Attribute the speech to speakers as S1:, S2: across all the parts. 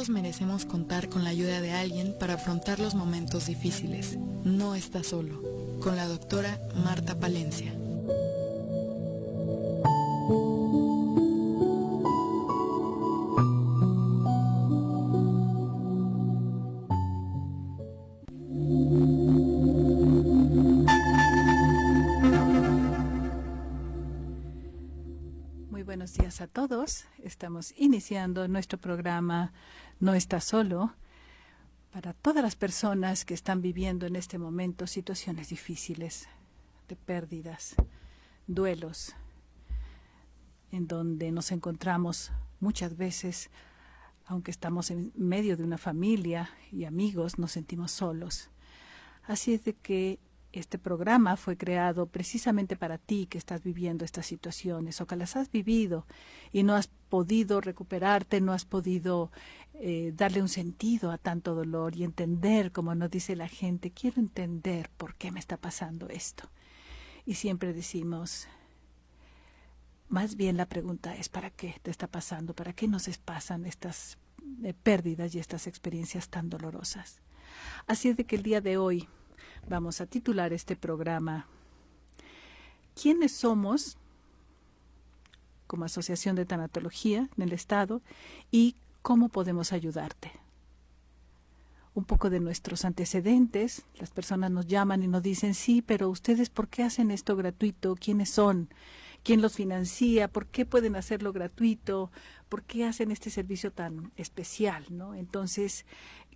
S1: Todos merecemos contar con la ayuda de alguien para afrontar los momentos difíciles. No está solo. Con la doctora Marta Palencia.
S2: buenos días a todos. Estamos iniciando nuestro programa No está solo para todas las personas que están viviendo en este momento situaciones difíciles de pérdidas, duelos, en donde nos encontramos muchas veces, aunque estamos en medio de una familia y amigos, nos sentimos solos. Así es de que este programa fue creado precisamente para ti que estás viviendo estas situaciones o que las has vivido y no has podido recuperarte, no has podido eh, darle un sentido a tanto dolor y entender, como nos dice la gente, quiero entender por qué me está pasando esto. Y siempre decimos, más bien la pregunta es, ¿para qué te está pasando? ¿Para qué nos pasan estas eh, pérdidas y estas experiencias tan dolorosas? Así es de que el día de hoy Vamos a titular este programa ¿Quiénes somos como Asociación de Tanatología en el Estado y cómo podemos ayudarte? Un poco de nuestros antecedentes, las personas nos llaman y nos dicen, sí, pero ustedes, ¿por qué hacen esto gratuito? ¿Quiénes son? ¿Quién los financia? ¿Por qué pueden hacerlo gratuito? ¿Por qué hacen este servicio tan especial? ¿no? Entonces,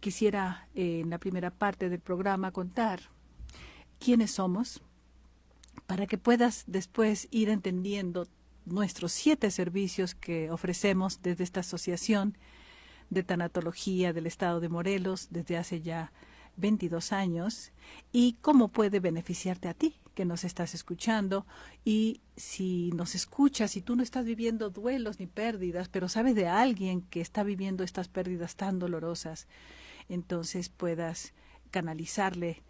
S2: quisiera eh, en la primera parte del programa contar quiénes somos para que puedas después ir entendiendo nuestros siete servicios que ofrecemos desde esta asociación de tanatología del estado de Morelos desde hace ya 22 años y cómo puede beneficiarte a ti que nos estás escuchando. Y si nos escuchas, si tú no estás viviendo duelos ni pérdidas, pero sabes de alguien que está viviendo estas pérdidas tan dolorosas, entonces puedas canalizarle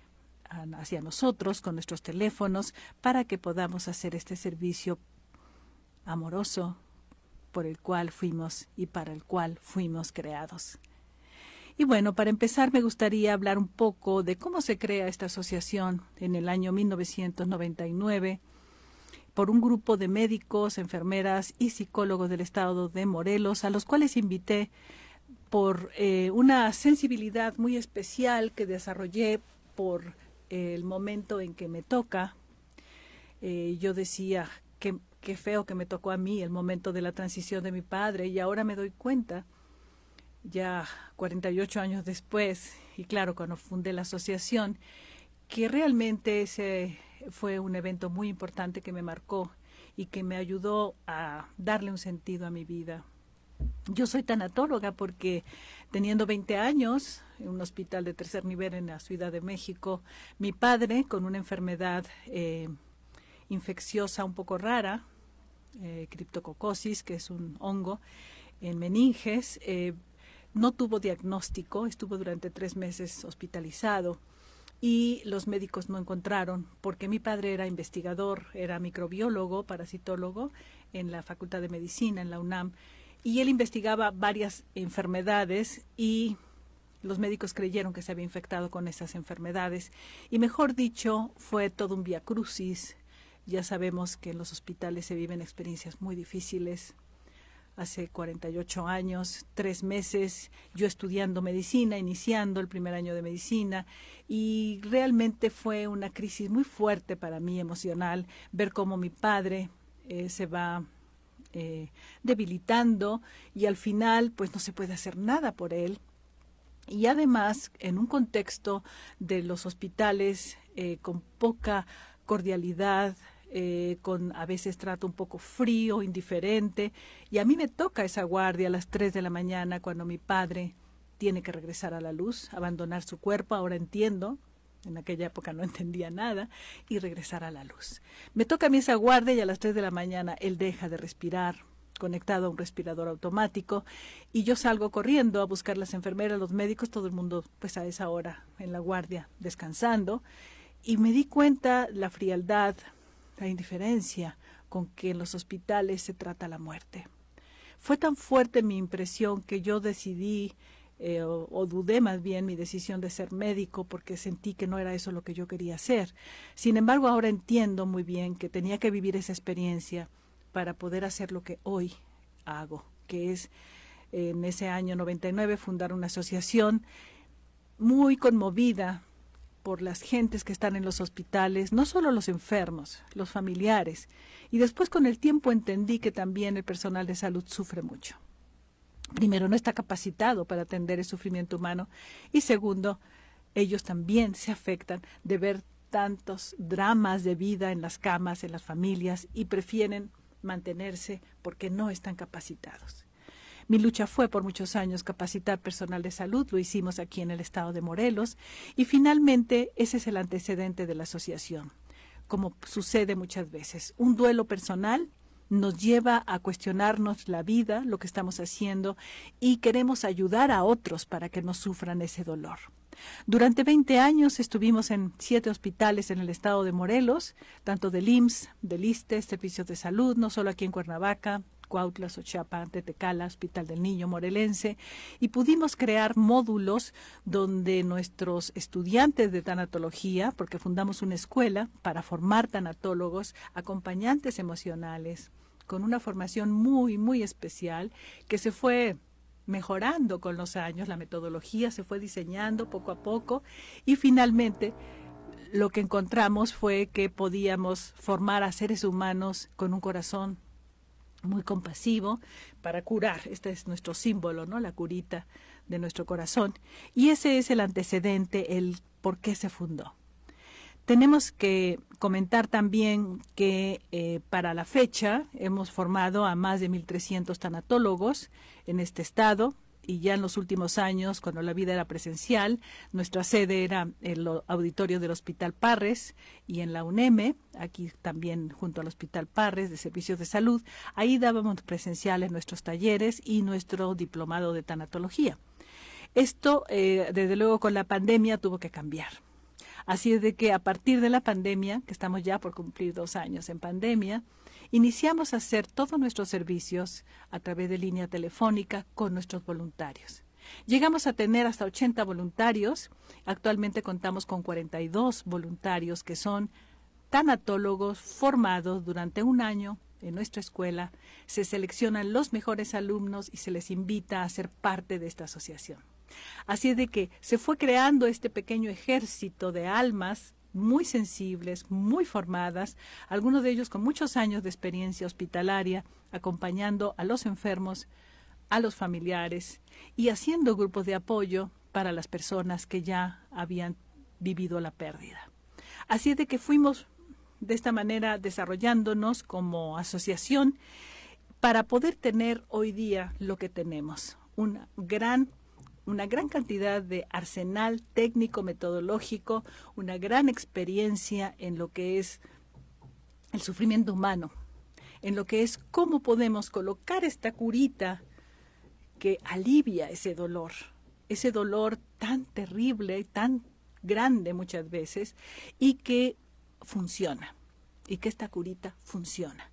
S2: hacia nosotros con nuestros teléfonos para que podamos hacer este servicio amoroso por el cual fuimos y para el cual fuimos creados. Y bueno, para empezar me gustaría hablar un poco de cómo se crea esta asociación en el año 1999 por un grupo de médicos, enfermeras y psicólogos del estado de Morelos, a los cuales invité por eh, una sensibilidad muy especial que desarrollé por el momento en que me toca. Eh, yo decía, que qué feo que me tocó a mí el momento de la transición de mi padre y ahora me doy cuenta ya 48 años después, y claro, cuando fundé la asociación, que realmente ese fue un evento muy importante que me marcó y que me ayudó a darle un sentido a mi vida. Yo soy tanatóloga porque teniendo 20 años en un hospital de tercer nivel en la Ciudad de México, mi padre con una enfermedad eh, infecciosa un poco rara, eh, criptococosis, que es un hongo en meninges, eh, no tuvo diagnóstico, estuvo durante tres meses hospitalizado y los médicos no encontraron porque mi padre era investigador, era microbiólogo, parasitólogo en la Facultad de Medicina en la UNAM y él investigaba varias enfermedades y los médicos creyeron que se había infectado con esas enfermedades y mejor dicho fue todo un crucis. Ya sabemos que en los hospitales se viven experiencias muy difíciles, hace 48 años, tres meses, yo estudiando medicina, iniciando el primer año de medicina, y realmente fue una crisis muy fuerte para mí emocional ver cómo mi padre eh, se va eh, debilitando y al final pues no se puede hacer nada por él. Y además, en un contexto de los hospitales eh, con poca cordialidad, eh, con a veces trato un poco frío, indiferente, y a mí me toca esa guardia a las 3 de la mañana cuando mi padre tiene que regresar a la luz, abandonar su cuerpo, ahora entiendo, en aquella época no entendía nada, y regresar a la luz. Me toca a mí esa guardia y a las 3 de la mañana él deja de respirar, conectado a un respirador automático y yo salgo corriendo a buscar las enfermeras, los médicos, todo el mundo pues a esa hora en la guardia descansando y me di cuenta la frialdad, la indiferencia con que en los hospitales se trata la muerte. Fue tan fuerte mi impresión que yo decidí eh, o, dudé más bien mi decisión de ser médico porque sentí que no era eso lo que yo quería hacer. Sin embargo, ahora entiendo muy bien que tenía que vivir esa experiencia para poder hacer lo que hoy hago, que es en ese año 99 fundar una asociación muy conmovida por las gentes que están en los hospitales, no solo los enfermos, los familiares. Y después con el tiempo entendí que también el personal de salud sufre mucho. Primero, no está capacitado para atender el sufrimiento humano y segundo, ellos también se afectan de ver tantos dramas de vida en las camas, en las familias y prefieren mantenerse porque no están capacitados. Mi lucha fue por muchos años capacitar personal de salud, lo hicimos aquí en el estado de Morelos, y finalmente ese es el antecedente de la asociación. Como sucede muchas veces, un duelo personal nos lleva a cuestionarnos la vida, lo que estamos haciendo, y queremos ayudar a otros para que no sufran ese dolor. Durante 20 años estuvimos en siete hospitales en el estado de Morelos, tanto del IMSS, del ISTE, Servicios de Salud, no solo aquí en Cuernavaca, Cuautla, Tetecala, Hospital del Niño Morelense, y pudimos crear módulos donde nuestros estudiantes de tanatología, porque fundamos una escuela para formar tanatólogos, acompañantes emocionales, con una formación muy, muy especial que se fue mejorando con los años, la metodología se fue diseñando poco a poco y finalmente lo que encontramos fue que podíamos formar a seres humanos con un corazón muy compasivo para curar. Este es nuestro símbolo, ¿no? La curita de nuestro corazón. Y ese es el antecedente, el por qué se fundó. Tenemos que comentar también que eh, para la fecha hemos formado a más de 1.300 tanatólogos en este estado y ya en los últimos años, cuando la vida era presencial, nuestra sede era el auditorio del Hospital Parres y en la UNEM, aquí también junto al Hospital Parres de Servicios de Salud, ahí dábamos presenciales nuestros talleres y nuestro diplomado de tanatología. Esto, eh, desde luego, con la pandemia tuvo que cambiar. Así es de que a partir de la pandemia, que estamos ya por cumplir dos años en pandemia, iniciamos a hacer todos nuestros servicios a través de línea telefónica con nuestros voluntarios. Llegamos a tener hasta 80 voluntarios. Actualmente contamos con 42 voluntarios que son tanatólogos formados durante un año en nuestra escuela. Se seleccionan los mejores alumnos y se les invita a ser parte de esta asociación. Así es de que se fue creando este pequeño ejército de almas muy sensibles, muy formadas, algunos de ellos con muchos años de experiencia hospitalaria, acompañando a los enfermos, a los familiares y haciendo grupos de apoyo para las personas que ya habían vivido la pérdida. Así de que fuimos de esta manera desarrollándonos como asociación para poder tener hoy día lo que tenemos, una gran una gran cantidad de arsenal técnico, metodológico, una gran experiencia en lo que es el sufrimiento humano, en lo que es cómo podemos colocar esta curita que alivia ese dolor, ese dolor tan terrible, tan grande muchas veces, y que funciona, y que esta curita funciona,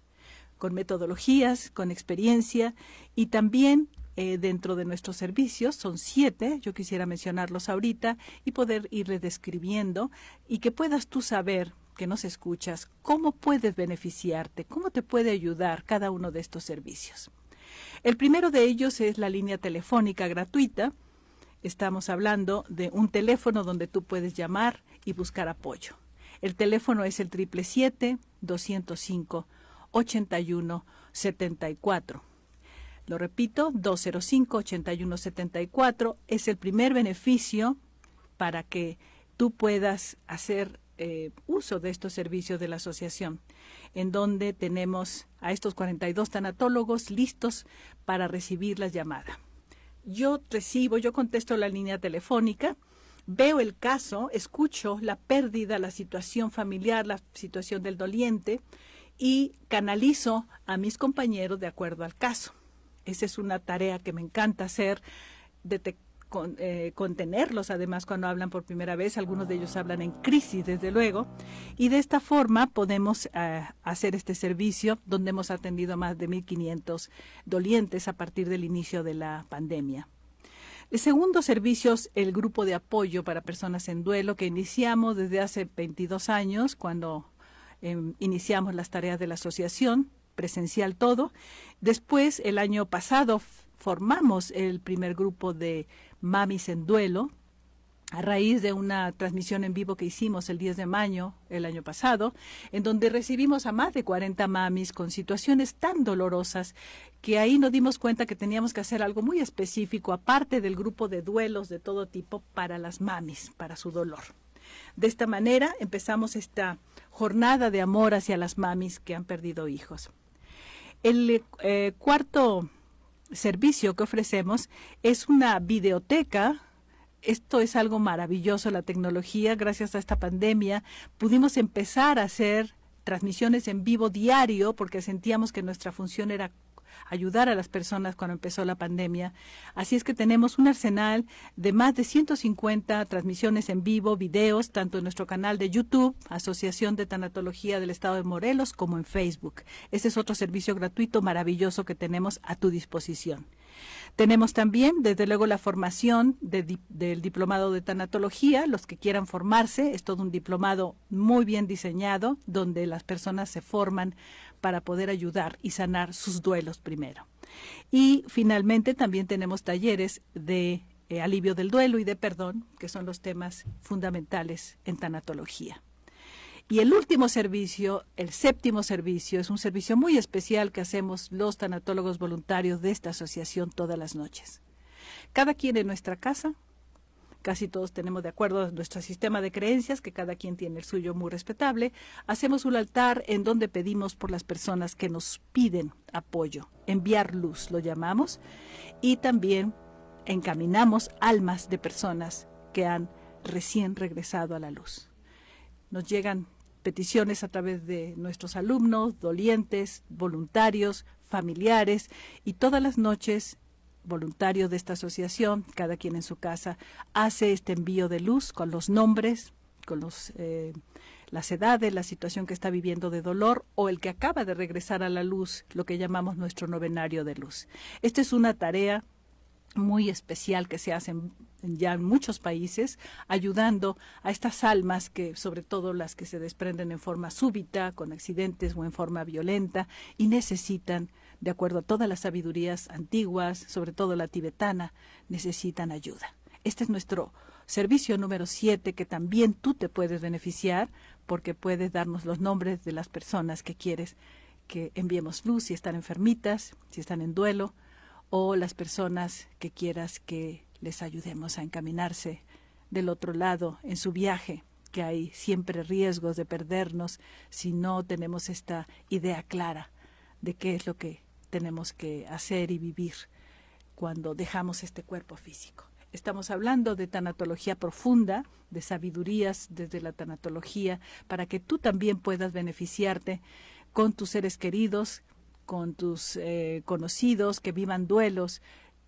S2: con metodologías, con experiencia y también eh, dentro de nuestros servicios. Son siete, yo quisiera mencionarlos ahorita y poder irles describiendo y que puedas tú saber que nos escuchas, cómo puedes beneficiarte, cómo te puede ayudar cada uno de estos servicios. El primero de ellos es la línea telefónica gratuita. Estamos hablando de un teléfono donde tú puedes llamar y buscar apoyo. El teléfono es el 777-205-8174. Lo repito, 205-8174 es el primer beneficio para que tú puedas hacer eh, uso de estos servicios de la asociación, en donde tenemos a estos 42 tanatólogos listos para recibir la llamada. Yo recibo, yo contesto la línea telefónica, veo el caso, escucho la pérdida, la situación familiar, la situación del doliente y canalizo a mis compañeros de acuerdo al caso. Esa es una tarea que me encanta hacer, eh, contenerlos además cuando hablan por primera vez. Algunos de ellos hablan en crisis, desde luego. Y de esta forma podemos eh, hacer este servicio donde hemos atendido a más de 1.500 dolientes a partir del inicio de la pandemia. El segundo servicio es el grupo de apoyo para personas en duelo que iniciamos desde hace 22 años cuando em, iniciamos las tareas de la asociación, presencial todo. Después, el año pasado, formamos el primer grupo de mamis en duelo, a raíz de una transmisión en vivo que hicimos el 10 de mayo el año pasado, en donde recibimos a más de 40 mamis con situaciones tan dolorosas que ahí nos dimos cuenta que teníamos que hacer algo muy específico, aparte del grupo de duelos de todo tipo, para las mamis, para su dolor. De esta manera empezamos esta jornada de amor hacia las mamis que han perdido hijos. El eh, cuarto servicio que ofrecemos es una videoteca. Esto es algo maravilloso, la tecnología, gracias a esta pandemia, pudimos empezar a hacer transmisiones en vivo diario porque sentíamos que nuestra función era ayudar a las personas cuando empezó la pandemia. Así es que tenemos un arsenal de más de 150 transmisiones en vivo, videos, tanto en nuestro canal de YouTube, Asociación de Tanatología del Estado de Morelos, como en Facebook. Ese es otro servicio gratuito maravilloso que tenemos a tu disposición. Tenemos también, desde luego, la formación del diplomado de tanatología. Los que quieran formarse, es todo un diplomado muy bien diseñado, donde las personas se forman para poder ayudar y sanar sus duelos primero. Y finalmente también tenemos talleres de eh, alivio del duelo y de perdón, que son los temas fundamentales en tanatología. Y el último servicio, el séptimo servicio, es un servicio muy especial que hacemos los tanatólogos voluntarios de esta asociación todas las noches. Cada quien en nuestra casa, casi todos tenemos de acuerdo a nuestro sistema de creencias, que cada quien tiene el suyo muy respetable, hacemos un altar en donde pedimos por las personas que nos piden apoyo, enviar luz, lo llamamos, y también encaminamos almas de personas que han recién regresado a la luz. Nos llegan peticiones a través de nuestros alumnos, dolientes, voluntarios, familiares y todas las noches voluntarios de esta asociación, cada quien en su casa, hace este envío de luz con los nombres, con los, eh, las edades, la situación que está viviendo de dolor o el que acaba de regresar a la luz, lo que llamamos nuestro novenario de luz. Esta es una tarea muy especial que se hace ya en muchos países, ayudando a estas almas que, sobre todo las que se desprenden en forma súbita, con accidentes o en forma violenta, y necesitan, de acuerdo a todas las sabidurías antiguas, sobre todo la tibetana, necesitan ayuda. Este es nuestro servicio número siete, que también tú te puedes beneficiar, porque puedes darnos los nombres de las personas que quieres que enviemos luz, si están enfermitas, si están en duelo, o las personas que quieras que les ayudemos a encaminarse del otro lado en su viaje, que hay siempre riesgos de perdernos si no tenemos esta idea clara de qué es lo que tenemos que hacer y vivir cuando dejamos este cuerpo físico. Estamos hablando de tanatología profunda, de sabidurías desde la tanatología, para que tú también puedas beneficiarte con tus seres queridos, con tus eh, conocidos que vivan duelos,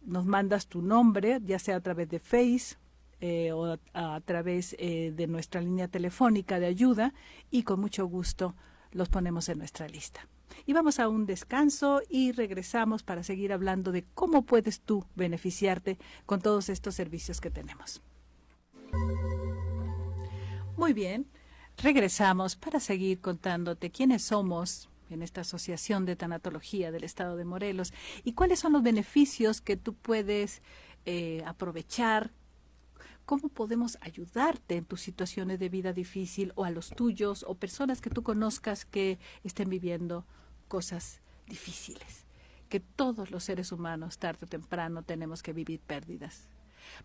S2: nos mandas tu nombre, ya sea a través de Face eh, o a, través eh, de nuestra línea telefónica de ayuda y con mucho gusto los ponemos en nuestra lista. Y vamos a un descanso y regresamos para seguir hablando de cómo puedes tú beneficiarte con todos estos servicios que tenemos. Muy bien, regresamos para seguir contándote quiénes somos, en esta Asociación de Tanatología del Estado de Morelos y cuáles son los beneficios que tú puedes eh, aprovechar, cómo podemos ayudarte en tus situaciones de vida difícil o a los tuyos o personas que tú conozcas que estén viviendo cosas difíciles, que todos los seres humanos tarde o temprano tenemos que vivir pérdidas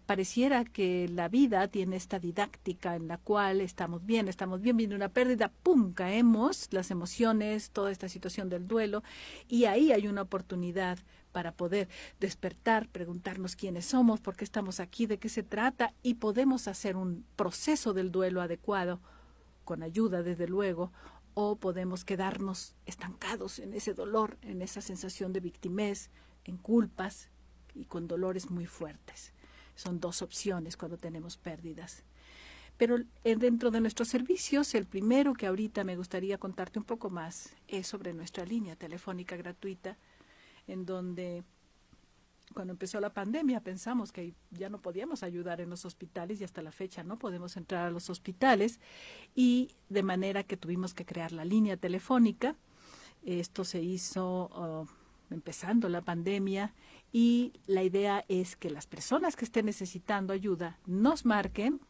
S2: pareciera que la vida tiene esta didáctica en la cual estamos bien, estamos bien, viene una pérdida, ¡pum!, caemos, las emociones, toda esta situación del duelo, y ahí hay una oportunidad para poder despertar, preguntarnos quiénes somos, por qué estamos aquí, de qué se trata, y podemos hacer un proceso del duelo adecuado, con ayuda, desde luego, o podemos quedarnos estancados en ese dolor, en esa sensación de victimez, en culpas y con dolores muy fuertes. Son dos opciones cuando tenemos pérdidas. Pero eh, dentro de nuestros servicios, el primero que ahorita me gustaría contarte un poco más es sobre nuestra línea telefónica gratuita, en donde cuando empezó la pandemia pensamos que ya no podíamos ayudar en los hospitales y hasta la fecha no podemos entrar a los hospitales y de manera que tuvimos que crear la línea telefónica. Esto se hizo oh, empezando la pandemia y la idea es que las personas que estén necesitando ayuda nos marquen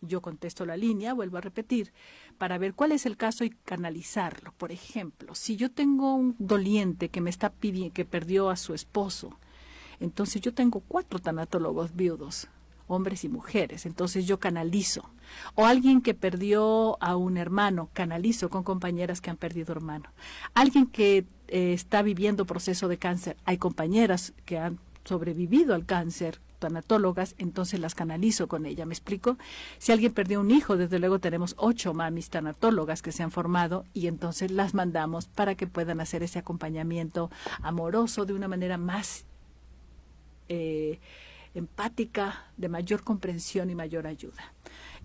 S2: yo contesto la línea, vuelvo a repetir, para ver cuál es el caso y canalizarlo. Por ejemplo, si yo tengo un doliente que me está pidiendo, que perdió a su esposo, entonces yo tengo cuatro tanatólogos viudos, hombres y mujeres, entonces yo canalizo. O alguien que perdió a un hermano, canalizo con compañeras que han perdido hermano. Alguien que eh, está viviendo proceso de cáncer, hay compañeras que han sobrevivido al cáncer, tanatólogas, entonces las canalizo con ella. ¿Me explico? Si alguien perdió un hijo, desde luego tenemos ocho mamis tanatólogas que se han formado y entonces las mandamos para que puedan hacer ese acompañamiento amoroso de una manera más eh, empática, de mayor comprensión y mayor ayuda.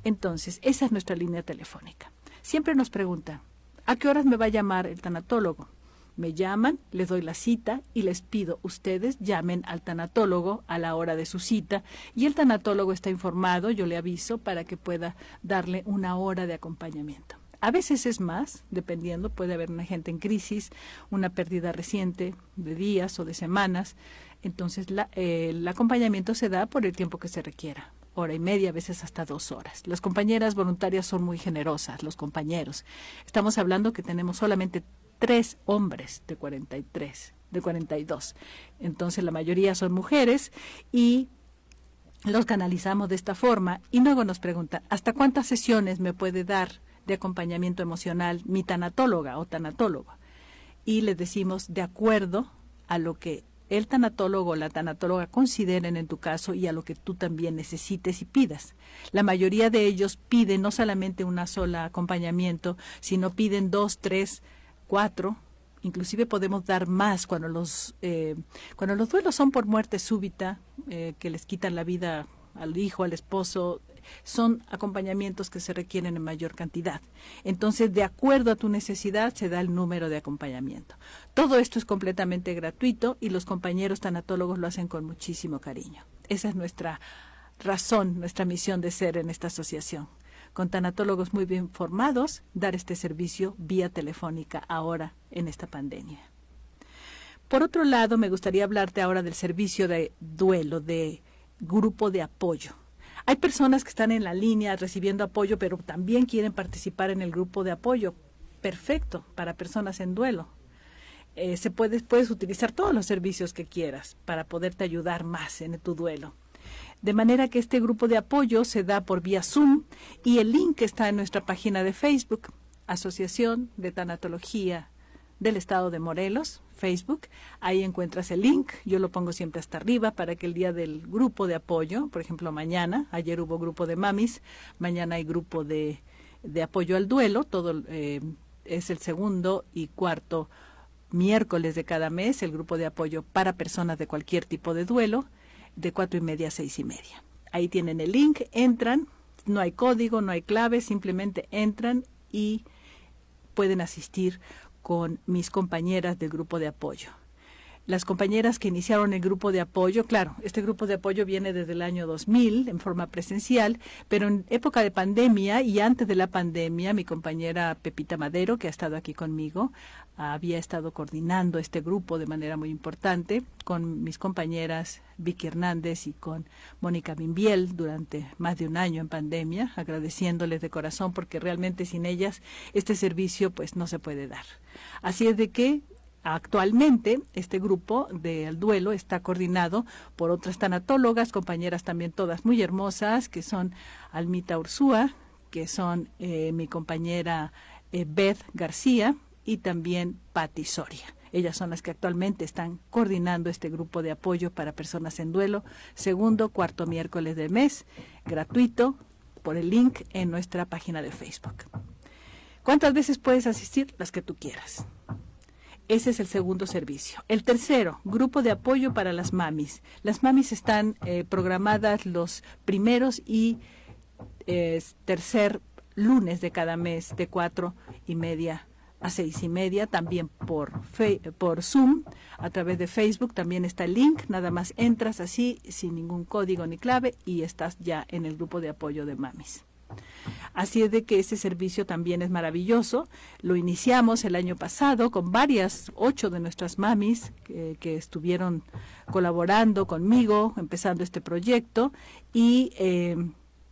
S2: Entonces, esa es nuestra línea telefónica. Siempre nos preguntan, ¿a qué horas me va a llamar el tanatólogo? Me llaman, les doy la cita y les pido ustedes llamen al tanatólogo a la hora de su cita y el tanatólogo está informado, yo le aviso para que pueda darle una hora de acompañamiento. A veces es más, dependiendo, puede haber una gente en crisis, una pérdida reciente de días o de semanas, entonces el acompañamiento se da por el tiempo que se requiera hora y media, a veces hasta dos horas. Las compañeras voluntarias son muy generosas, los compañeros. Estamos hablando que tenemos solamente tres hombres de 43, de 42. Entonces la mayoría son mujeres y los canalizamos de esta forma y luego nos preguntan, ¿hasta cuántas sesiones me puede dar de acompañamiento emocional mi tanatóloga o tanatólogo? Y les decimos, de acuerdo a lo que el tanatólogo o la tanatóloga consideren en tu caso y a lo que tú también necesites y pidas. La mayoría de ellos piden no solamente una sola acompañamiento, sino piden dos, tres cuatro, inclusive podemos dar más cuando los eh, cuando los duelos son por muerte súbita eh, que les quitan la vida al hijo al esposo son acompañamientos que se requieren en mayor cantidad entonces de acuerdo a tu necesidad se da el número de acompañamiento todo esto es completamente gratuito y los compañeros tanatólogos lo hacen con muchísimo cariño esa es nuestra razón nuestra misión de ser en esta asociación con tanatólogos muy bien formados, dar este servicio vía telefónica ahora en esta pandemia. Por otro lado, me gustaría hablarte ahora del servicio de duelo, de grupo de apoyo. Hay personas que están en la línea recibiendo apoyo, pero también quieren participar en el grupo de apoyo. Perfecto, para personas en duelo. Eh, se puedes, puedes utilizar todos los servicios que quieras para poderte ayudar más en tu duelo. De manera que este grupo de apoyo se da por vía Zoom y el link está en nuestra página de Facebook, Asociación de Tanatología del Estado de Morelos, Facebook. Ahí encuentras el link, yo lo pongo siempre hasta arriba para que el día del grupo de apoyo, por ejemplo mañana, ayer hubo grupo de mamis, mañana hay grupo de, de apoyo al duelo, todo eh, es el segundo y cuarto miércoles de cada mes, el grupo de apoyo para personas de cualquier tipo de duelo de cuatro y media a seis y media. Ahí tienen el link, entran, no hay código, no hay clave, simplemente entran y pueden asistir con mis compañeras del grupo de apoyo las compañeras que iniciaron el grupo de apoyo, claro, este grupo de apoyo viene desde el año 2000 en forma presencial, pero en época de pandemia y antes de la pandemia, mi compañera Pepita Madero, que ha estado aquí conmigo, había estado coordinando este grupo de manera muy importante con mis compañeras Vicky Hernández y con Mónica Bimbiel durante más de un año en pandemia, agradeciéndoles de corazón porque realmente sin ellas este servicio pues no se puede dar. Así es de que Actualmente, este grupo del duelo está coordinado por otras tanatólogas, compañeras también todas muy hermosas, que son Almita Ursúa, que son eh, mi compañera eh, Beth García y también Patti Soria. Ellas son las que actualmente están coordinando este grupo de apoyo para personas en duelo, segundo, cuarto miércoles del mes, gratuito, por el link en nuestra página de Facebook. ¿Cuántas veces puedes asistir? Las que tú quieras. Ese es el segundo servicio. El tercero, grupo de apoyo para las mamis. Las mamis están eh, programadas los primeros y eh, tercer lunes de cada mes de cuatro y media a seis y media, también por, por Zoom, a través de Facebook, también está el link, nada más entras así, sin ningún código ni clave, y estás ya en el grupo de apoyo de mamis. Así es de que ese servicio también es maravilloso. Lo iniciamos el año pasado con varias, ocho de nuestras mamis que, estuvieron colaborando conmigo, empezando este proyecto, y eh,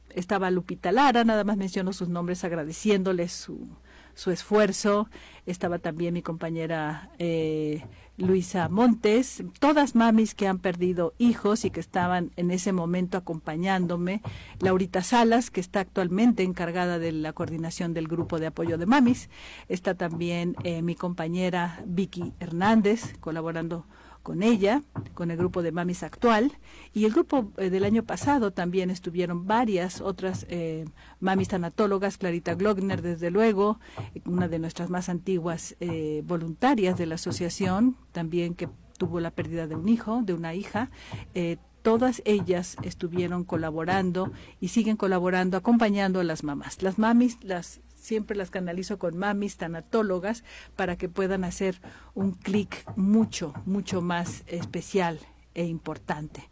S2: estaba Lupita Lara, nada más menciono sus nombres agradeciéndoles su, su esfuerzo. Estaba también mi compañera eh, Luisa Montes, todas mamis que han perdido hijos y que estaban en ese momento acompañándome. Laurita Salas, que está actualmente encargada de la coordinación del grupo de apoyo de mamis. Está también eh, mi compañera Vicky Hernández, colaborando con ella, con el grupo de Mamis actual, y el grupo eh, del año pasado también estuvieron varias otras eh, mamis tanatólogas, Clarita Glogner, desde luego, una de nuestras más antiguas eh, voluntarias de la asociación, también que tuvo la pérdida de un hijo, de una hija. todas ellas estuvieron colaborando y siguen colaborando, acompañando a las mamás. Las mamis las siempre las canalizo con mamis tanatólogas para que puedan hacer un clic mucho, mucho más especial e importante.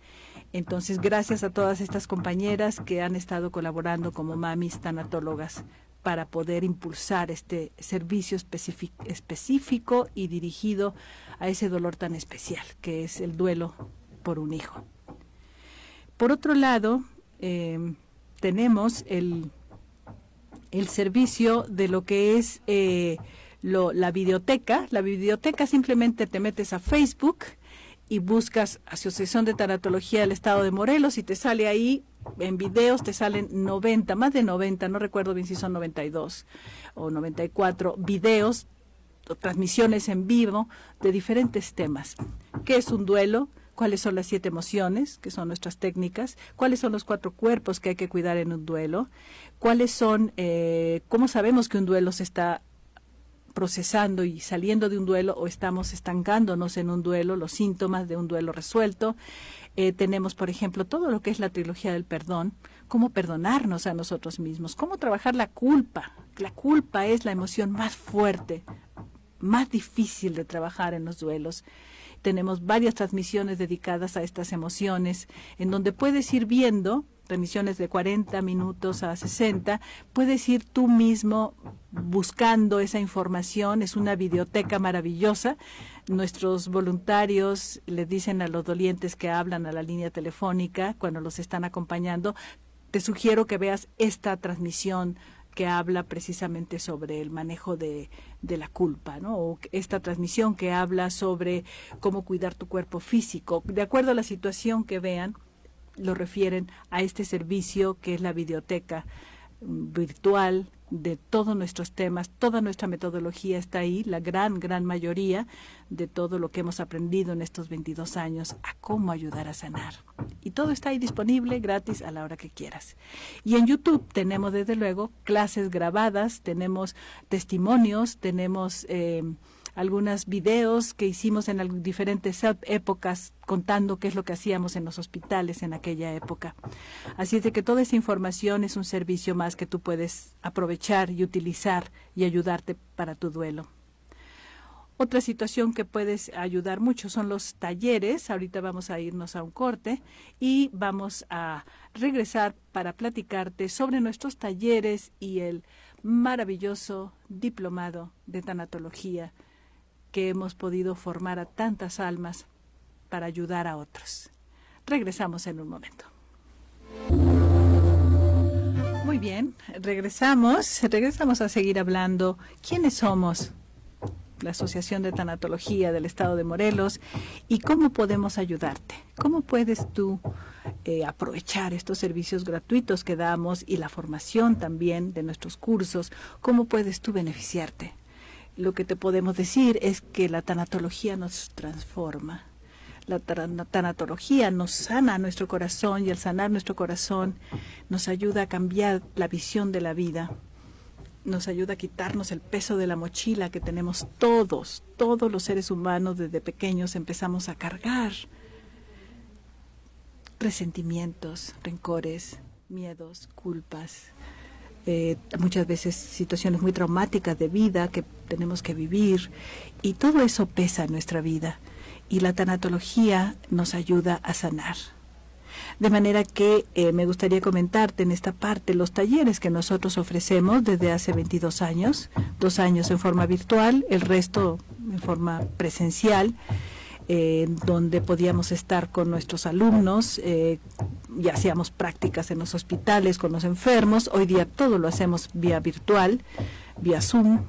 S2: Entonces, gracias a todas estas compañeras que han estado colaborando como mamis tanatólogas para poder impulsar este servicio específico y dirigido a ese dolor tan especial que es el duelo por un hijo. Por otro lado, eh, tenemos el el servicio de lo que es eh, la videoteca. La videoteca simplemente te metes a Facebook y buscas Asociación de Tanatología del Estado de Morelos y te sale ahí en videos te salen 90, más de 90, no recuerdo bien si son 92 o 94 videos o transmisiones en vivo de diferentes temas. ¿Qué es un duelo? Cuáles son las siete emociones, que son nuestras técnicas, cuáles son los cuatro cuerpos que hay que cuidar en un duelo, cuáles son, eh, cómo sabemos que un duelo se está procesando y saliendo de un duelo o estamos estancándonos en un duelo, los síntomas de un duelo resuelto. Eh, tenemos, por ejemplo, todo lo que es la trilogía del perdón, cómo perdonarnos a nosotros mismos, cómo trabajar la culpa. La culpa es la emoción más fuerte, más difícil de trabajar en los duelos. Tenemos varias transmisiones dedicadas a estas emociones, en donde puedes ir viendo transmisiones de 40 minutos a 60, puedes ir tú mismo buscando esa información, es una biblioteca maravillosa. Nuestros voluntarios le dicen a los dolientes que hablan a la línea telefónica cuando los están acompañando, te sugiero que veas esta transmisión que habla precisamente sobre el manejo de, de la culpa, ¿no? O esta transmisión que habla sobre cómo cuidar tu cuerpo físico. De acuerdo a la situación que vean, lo refieren a este servicio que es la biblioteca mm, virtual de todos nuestros temas, toda nuestra metodología está ahí, la gran, gran mayoría de todo lo que hemos aprendido en estos 22 años a cómo ayudar a sanar. Y todo está ahí disponible gratis a la hora que quieras. Y en YouTube tenemos desde luego clases grabadas, tenemos testimonios, tenemos... Eh, algunos videos que hicimos en diferentes épocas contando qué es lo que hacíamos en los hospitales en aquella época. Así es de que toda esa información es un servicio más que tú puedes aprovechar y utilizar y ayudarte para tu duelo. Otra situación que puedes ayudar mucho son los talleres. Ahorita vamos a irnos a un corte y vamos a regresar para platicarte sobre nuestros talleres y el maravilloso diplomado de tanatología que hemos podido formar a tantas almas para ayudar a otros. Regresamos en un momento. Muy bien, regresamos, regresamos a seguir hablando quiénes somos la Asociación de Tanatología del Estado de Morelos y cómo podemos ayudarte. ¿Cómo puedes tú eh, aprovechar estos servicios gratuitos que damos y la formación también de nuestros cursos? ¿Cómo puedes tú beneficiarte? Lo que te podemos decir es que la tanatología nos transforma. La tanatología nos sana nuestro corazón y al sanar nuestro corazón nos ayuda a cambiar la visión de la vida. Nos ayuda a quitarnos el peso de la mochila que tenemos todos, todos los seres humanos desde pequeños empezamos a cargar resentimientos, rencores, miedos, culpas, eh, muchas veces situaciones muy traumáticas de vida que tenemos que vivir y todo eso pesa en nuestra vida y la tanatología nos ayuda a sanar. De manera que eh, me gustaría comentarte en esta parte los talleres que nosotros ofrecemos desde hace 22 años, dos años en forma virtual, el resto en forma presencial, eh, donde podíamos estar con nuestros alumnos eh, y hacíamos prácticas en los hospitales con los enfermos. Hoy día todo lo hacemos vía virtual, vía Zoom,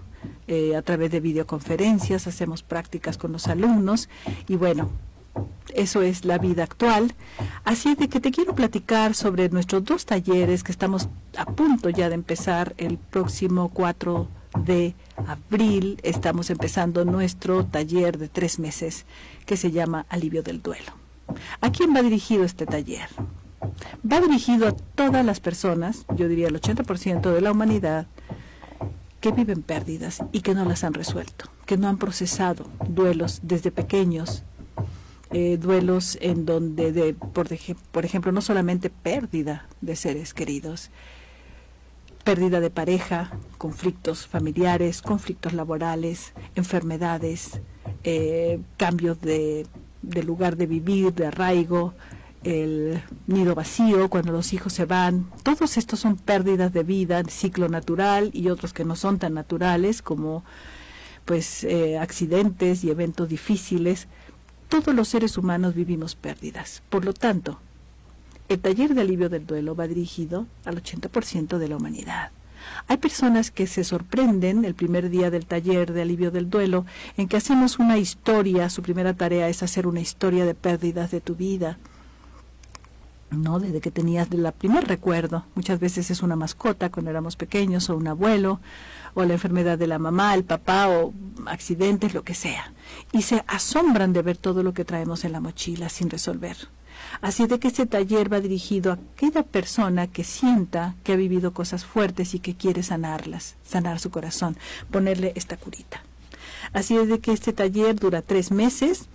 S2: a través de videoconferencias, hacemos prácticas con los alumnos y bueno, eso es la vida actual. Así de que te quiero platicar sobre nuestros dos talleres que estamos a punto ya de empezar el próximo 4 de abril. Estamos empezando nuestro taller de tres meses que se llama Alivio del Duelo. ¿A quién va dirigido este taller? Va dirigido a todas las personas, yo diría el 80% de la humanidad, que viven pérdidas y que no las han resuelto, que no han procesado duelos desde pequeños, eh, duelos en donde, de, por, por ejemplo, no solamente pérdida de seres queridos, pérdida de pareja, conflictos familiares, conflictos laborales, enfermedades, eh, cambios de, lugar de vivir, de arraigo, el nido vacío, cuando los hijos se van. Todos estos son pérdidas de vida, ciclo natural y otros que no son tan naturales como pues eh, accidentes y eventos difíciles todos los seres humanos vivimos pérdidas. Por lo tanto, el taller de alivio del duelo va dirigido al 80% de la humanidad. Hay personas que se sorprenden el primer día del taller de alivio del duelo en que hacemos una historia, su primera tarea es hacer una historia de pérdidas de tu vida, ¿no? Desde que tenías el primer recuerdo, muchas veces es una mascota cuando éramos pequeños o un abuelo, o la enfermedad de la mamá, el papá o accidentes, lo que sea. Y se asombran de ver todo lo que traemos en la mochila sin resolver. Así de que este taller va dirigido a aquella persona que sienta que ha vivido cosas fuertes y que quiere sanarlas, sanar su corazón, ponerle esta curita. Así es de que este taller dura tres meses.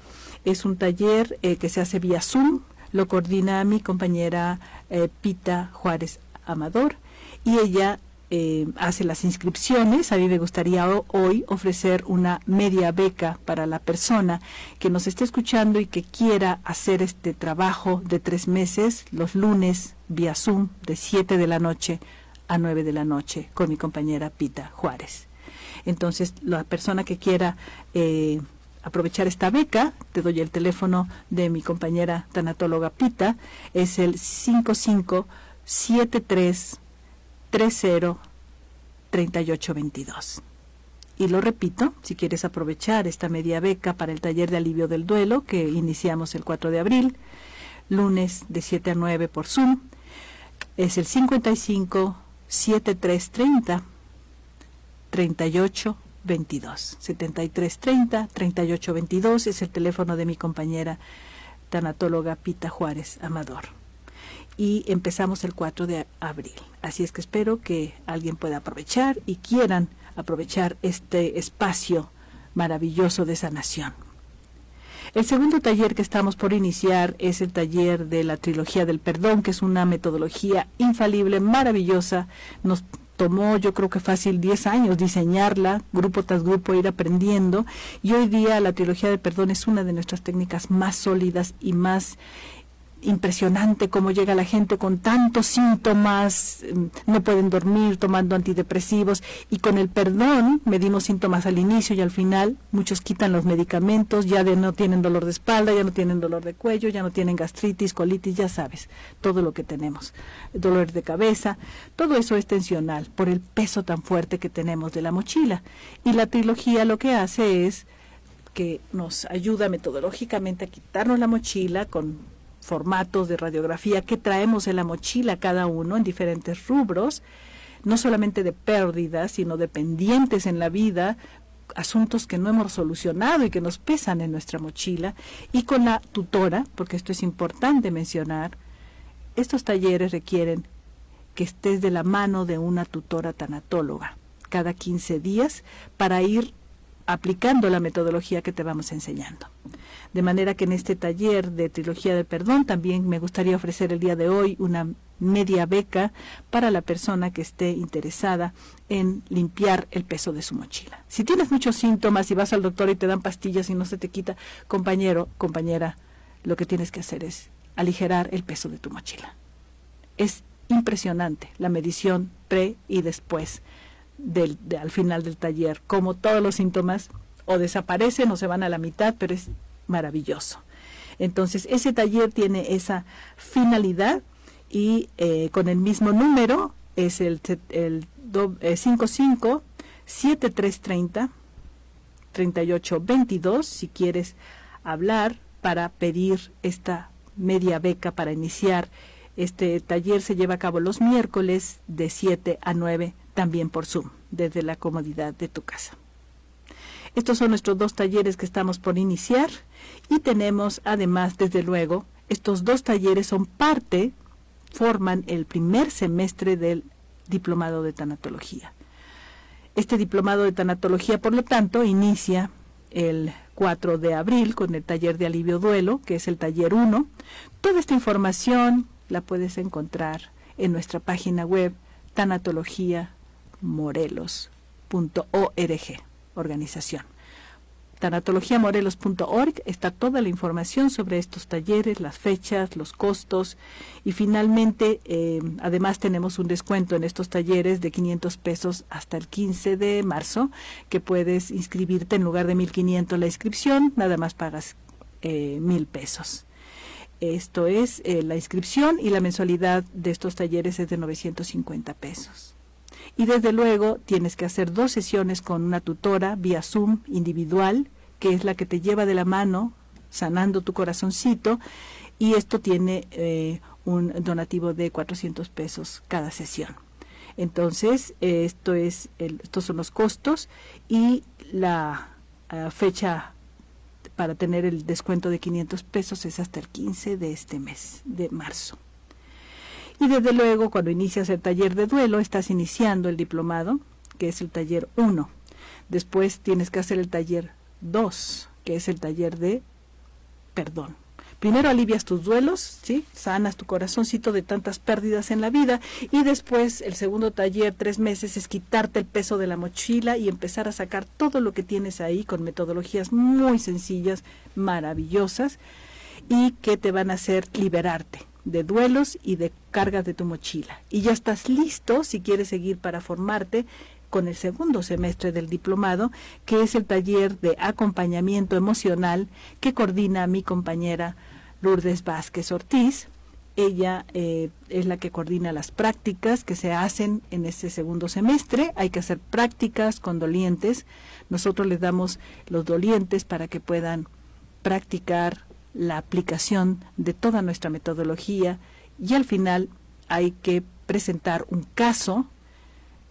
S2: Es un taller eh, que se hace vía Zoom. Lo coordina mi compañera eh, Pita Juárez Amador y ella eh, hace las inscripciones. A mí me gustaría hoy ofrecer una media beca para la persona que nos esté escuchando y que quiera hacer este trabajo de tres meses, los lunes vía Zoom, de 7 de la noche a 9 de la noche, con mi compañera Pita Juárez. Entonces, la persona que quiera eh, aprovechar esta beca, te doy el teléfono de mi compañera tanatóloga Pita, es el 5573 303822. Y lo repito, si quieres aprovechar esta media beca para el taller de alivio del duelo que iniciamos el 4 de abril, lunes de 7 a 9 por Zoom, es el 55 7330 38 22. 7330 38 22 es el teléfono de mi compañera tanatóloga Pita Juárez Amador y empezamos el 4 de abril. Así es que espero que alguien pueda aprovechar y quieran aprovechar este espacio maravilloso de sanación. El segundo taller que estamos por iniciar es el taller de la trilogía del perdón, que es una metodología infalible, maravillosa. Nos tomó yo creo que fácil 10 años diseñarla, grupo tras grupo, ir aprendiendo. Y hoy día la trilogía del perdón es una de nuestras técnicas más sólidas y más impresionante cómo llega la gente con tantos síntomas, mm, no pueden dormir tomando antidepresivos y con el perdón medimos síntomas al inicio y al final, muchos quitan los medicamentos, ya de no tienen dolor de espalda, ya no tienen dolor de cuello, ya no tienen gastritis, colitis, ya sabes, todo lo que tenemos, dolor de cabeza, todo eso es tensional por el peso tan fuerte que tenemos de la mochila. Y la trilogía lo que hace es que nos ayuda metodológicamente a quitarnos la mochila con formatos de radiografía que traemos en la mochila cada uno en diferentes rubros, no solamente de pérdidas, sino de pendientes en la vida, asuntos que no hemos solucionado y que nos pesan en nuestra mochila, y con la tutora, porque esto es importante mencionar, estos talleres requieren que estés de la mano de una tutora tanatóloga cada 15 días para ir aplicando la metodología que te vamos enseñando. De manera que en este taller de trilogía de perdón también me gustaría ofrecer el día de hoy una media beca para la persona que esté interesada en limpiar el peso de su mochila. Si tienes muchos síntomas y vas al doctor y te dan pastillas y no se te quita, compañero, compañera, lo que tienes que hacer es aligerar el peso de tu mochila. Es impresionante la medición pre y después del, al final del taller, como todos los síntomas o desaparecen o se van a la mitad, pero es maravilloso. Entonces, ese taller tiene esa finalidad y eh, con el mismo número es el, el 55 7330 3822 si quieres hablar para pedir esta media beca para iniciar este taller se lleva a cabo los miércoles de 7 a 9 también por Zoom desde la comodidad de tu casa. Estos son nuestros dos talleres que estamos por iniciar y tenemos además, desde luego, estos dos talleres son parte, forman el primer semestre del diplomado de tanatología. Este diplomado de tanatología, por lo tanto, inicia el 4 de abril con el taller de alivio duelo, que es el taller 1. Toda esta información la puedes encontrar en nuestra página web tanatologiamorelos.org organización. Tanatologiamorelos.org está toda la información sobre estos talleres, las fechas, los costos y finalmente eh, además tenemos un descuento en estos talleres de 500 pesos hasta el 15 de marzo que puedes inscribirte en lugar de 1500 la inscripción, nada más pagas eh, mil pesos. Esto es eh, la inscripción y la mensualidad de estos talleres es de 950 pesos. Y desde luego tienes que hacer dos sesiones con una tutora vía Zoom individual, que es la que te lleva de la mano sanando tu corazoncito, y esto tiene eh, un donativo de 400 pesos cada sesión. Entonces, esto es estos son los costos y la ah, fecha para tener el descuento de 500 pesos es hasta el 15 de este mes, de marzo. Y desde luego, cuando inicias el taller de duelo, estás iniciando el diplomado, que es el taller 1. Después tienes que hacer el taller 2, que es el taller de perdón. Primero alivias tus duelos, ¿sí? Sanas tu corazoncito de tantas pérdidas en la vida y después el segundo taller, tres meses, es quitarte el peso de la mochila y empezar a sacar todo lo que tienes ahí con metodologías muy sencillas, maravillosas y que te van a hacer liberarte de duelos y de cargas de tu mochila. Y ya estás listo si quieres seguir para formarte con el segundo semestre del diplomado, que es el taller de acompañamiento emocional que coordina mi compañera Lourdes Vázquez Ortiz. Ella eh, es la que coordina las prácticas que se hacen en este segundo semestre. Hay que hacer prácticas con dolientes. Nosotros les damos los dolientes para que puedan practicar la aplicación de toda nuestra metodología y al final hay que presentar un caso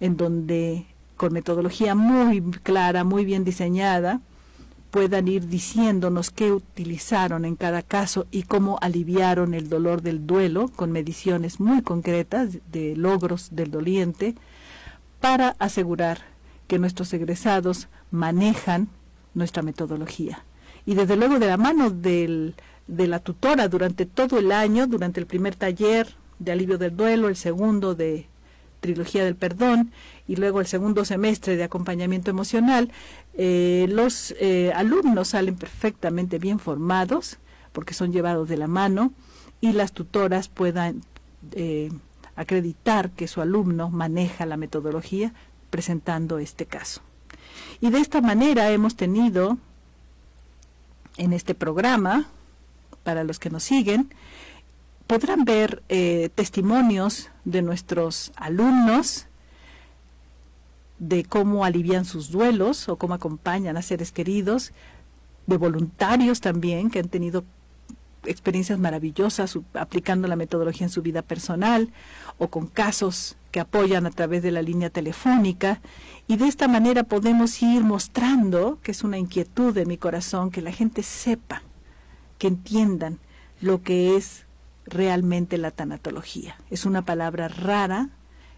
S2: en donde con metodología muy clara, muy bien diseñada, puedan ir diciéndonos qué utilizaron en cada caso y cómo aliviaron el dolor del duelo con mediciones muy concretas de logros del doliente para asegurar que nuestros egresados manejan nuestra metodología y desde luego de la mano del, de la tutora durante todo el año, durante el primer taller de alivio del duelo, el segundo de trilogía del perdón y luego el segundo semestre de acompañamiento emocional, eh, los eh, alumnos salen perfectamente bien formados porque son llevados de la mano y las tutoras puedan eh, acreditar que su alumno maneja la metodología presentando este caso. Y de esta manera hemos tenido en este programa, para los que nos siguen, podrán ver eh, testimonios de nuestros alumnos de cómo alivian sus duelos o cómo acompañan a seres queridos, de voluntarios también que han tenido experiencias maravillosas aplicando la metodología en su vida personal o con casos que apoyan a través de la línea telefónica y de esta manera podemos ir mostrando, que es una inquietud de mi corazón, que la gente sepa, que entiendan lo que es realmente la tanatología. Es una palabra rara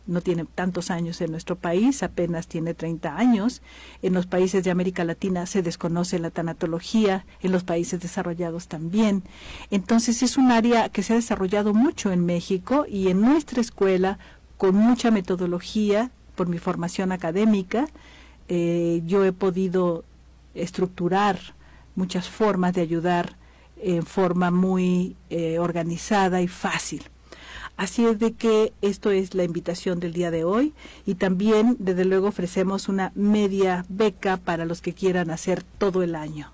S2: no tiene tantos años en nuestro país, apenas tiene 30 años. En los países de América Latina se desconoce la tanatología, en los países desarrollados también. Entonces es un área que se ha desarrollado mucho en México y en nuestra escuela, con mucha metodología, por mi formación académica, eh, yo he podido estructurar muchas formas de ayudar en forma muy eh, organizada y fácil. Así es de que esto es la invitación del día de hoy y también desde luego ofrecemos una media beca para los que quieran hacer todo el año,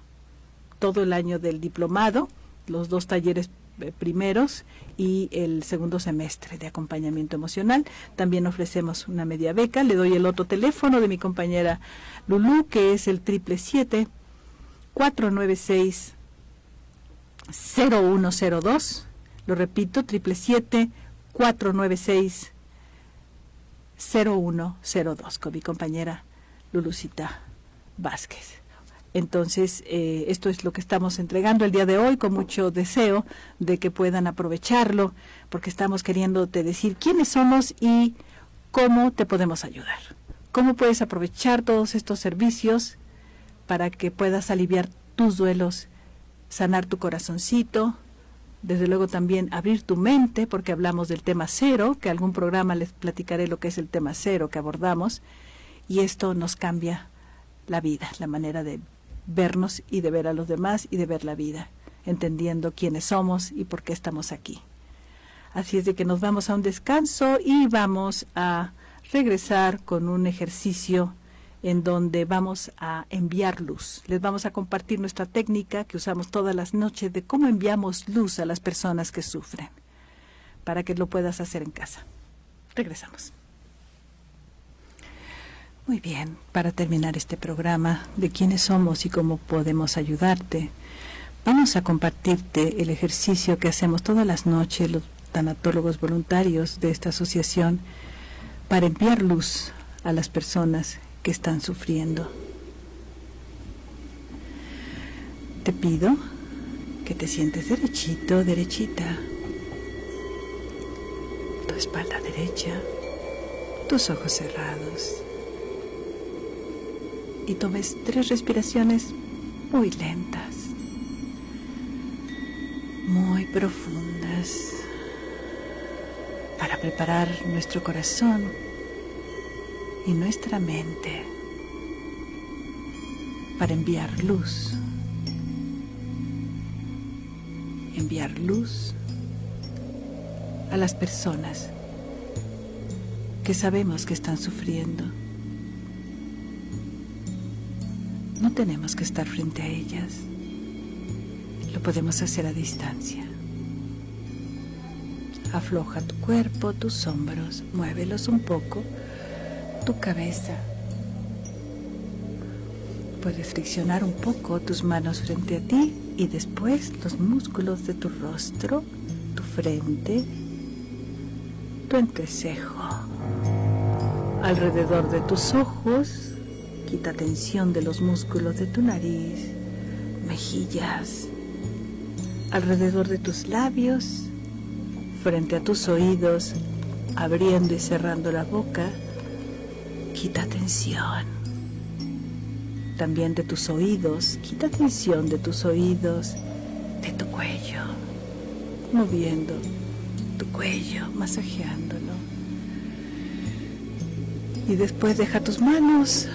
S2: todo el año del diplomado, los dos talleres primeros y el segundo semestre de acompañamiento emocional. También ofrecemos una media beca. Le doy el otro teléfono de mi compañera Lulu, que es el triple siete 496 0102. Lo repito, triple siete 496 0102 con mi compañera Lulucita Vázquez. Entonces, eh, esto es lo que estamos entregando el día de hoy con mucho deseo de que puedan aprovecharlo, porque estamos queriéndote decir quiénes somos y cómo te podemos ayudar. Cómo puedes aprovechar todos estos servicios para que puedas aliviar tus duelos, sanar tu corazoncito, desde luego también abrir tu mente, porque hablamos del tema cero, que algún programa les platicaré lo que es el tema cero que abordamos, y esto nos cambia la vida, la manera de vernos y de ver a los demás y de ver la vida, entendiendo quiénes somos y por qué estamos aquí. Así es de que nos vamos a un descanso y vamos a regresar con un ejercicio en donde vamos a enviar luz. Les vamos a compartir nuestra técnica que usamos todas las noches de cómo enviamos luz a las personas que sufren, para que lo puedas hacer en casa. Regresamos. Muy bien, para terminar este programa de quiénes somos y cómo podemos ayudarte, vamos a compartirte el ejercicio que hacemos todas las noches los tanatólogos voluntarios de esta asociación para enviar luz a las personas que están sufriendo. Te pido que te sientes derechito, derechita. Tu espalda derecha, tus ojos cerrados. Y tomes tres respiraciones muy lentas, muy profundas, para preparar nuestro corazón y nuestra mente para enviar luz. Enviar luz a las personas que sabemos que están sufriendo. No tenemos que estar frente a ellas. Lo podemos hacer a distancia. Afloja tu cuerpo, tus hombros, muévelos un poco tu cabeza. Puedes friccionar un poco tus manos frente a ti y después los músculos de tu rostro, tu frente, tu entrecejo. Alrededor de tus ojos, quita tensión de los músculos de tu nariz, mejillas, alrededor de tus labios, frente a tus oídos, abriendo y cerrando la boca quita tensión. También de tus oídos, quita tensión de tus oídos, de tu cuello, moviendo tu cuello, masajeándolo. Y después deja tus manos,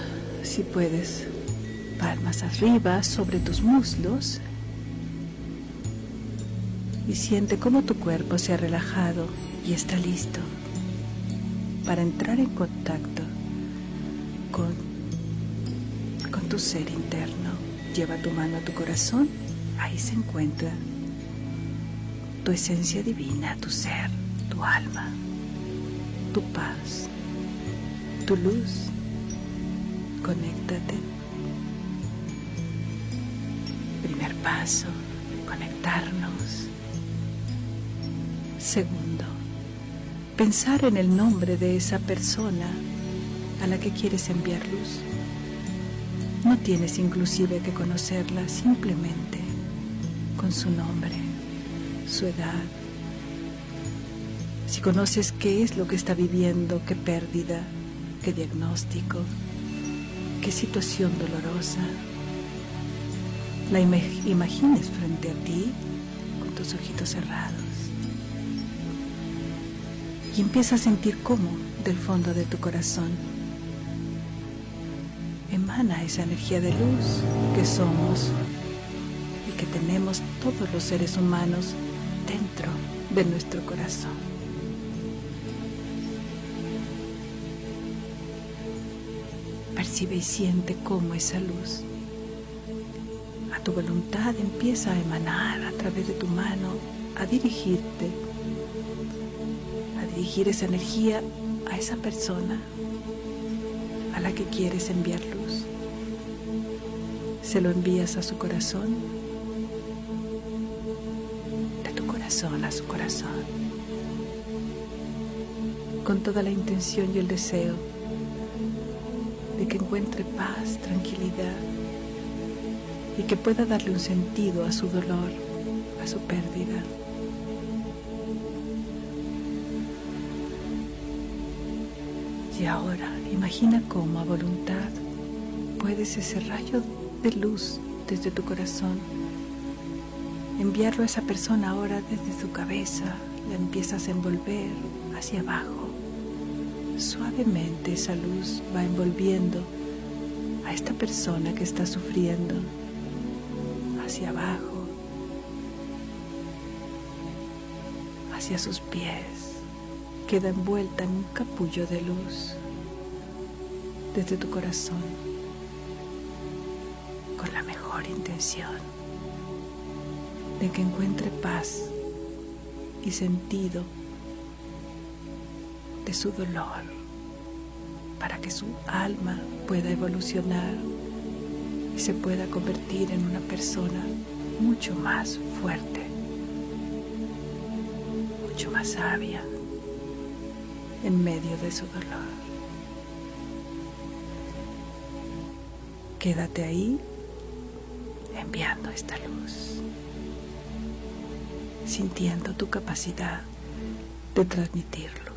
S2: si puedes, palmas arriba sobre tus muslos. Y siente cómo tu cuerpo se ha relajado y está listo para entrar en contacto con, con tu ser interno. Lleva tu mano a tu corazón, ahí se encuentra tu esencia divina, tu ser, tu alma, tu paz, tu luz. Conéctate. Primer paso, conectarnos. Segundo, pensar en el nombre de esa persona a la que quieres enviar luz. No tienes inclusive que conocerla simplemente con su nombre, su edad, si conoces qué es lo que está viviendo, qué pérdida, qué diagnóstico, qué situación dolorosa, la imagines frente a ti con tus ojitos cerrados y empieza a sentir cómo del fondo de tu corazón emana esa energía de luz que somos y que tenemos todos los seres humanos dentro de nuestro corazón. Y siente cómo esa luz a tu voluntad empieza a emanar a través de tu mano, a dirigirte, a dirigir esa energía a esa persona a la que quieres enviar luz. Se lo envías a su corazón, de tu corazón a su corazón, con toda la intención y el deseo de que encuentre paz, tranquilidad y que pueda darle un sentido a su dolor, a su pérdida. Y ahora imagina cómo a voluntad puedes ese rayo de luz desde tu corazón enviarlo a esa persona ahora desde su cabeza, la empiezas a envolver hacia abajo. Suavemente esa luz va envolviendo a esta persona que está sufriendo hacia abajo, hacia sus pies. Queda envuelta en un capullo de luz desde tu corazón con la mejor intención de que encuentre paz y sentido de su dolor para que su alma pueda evolucionar se pueda convertir en una persona mucho más fuerte, mucho más sabia en medio de su dolor. Quédate ahí enviando esta luz, sintiendo tu capacidad de transmitirlo.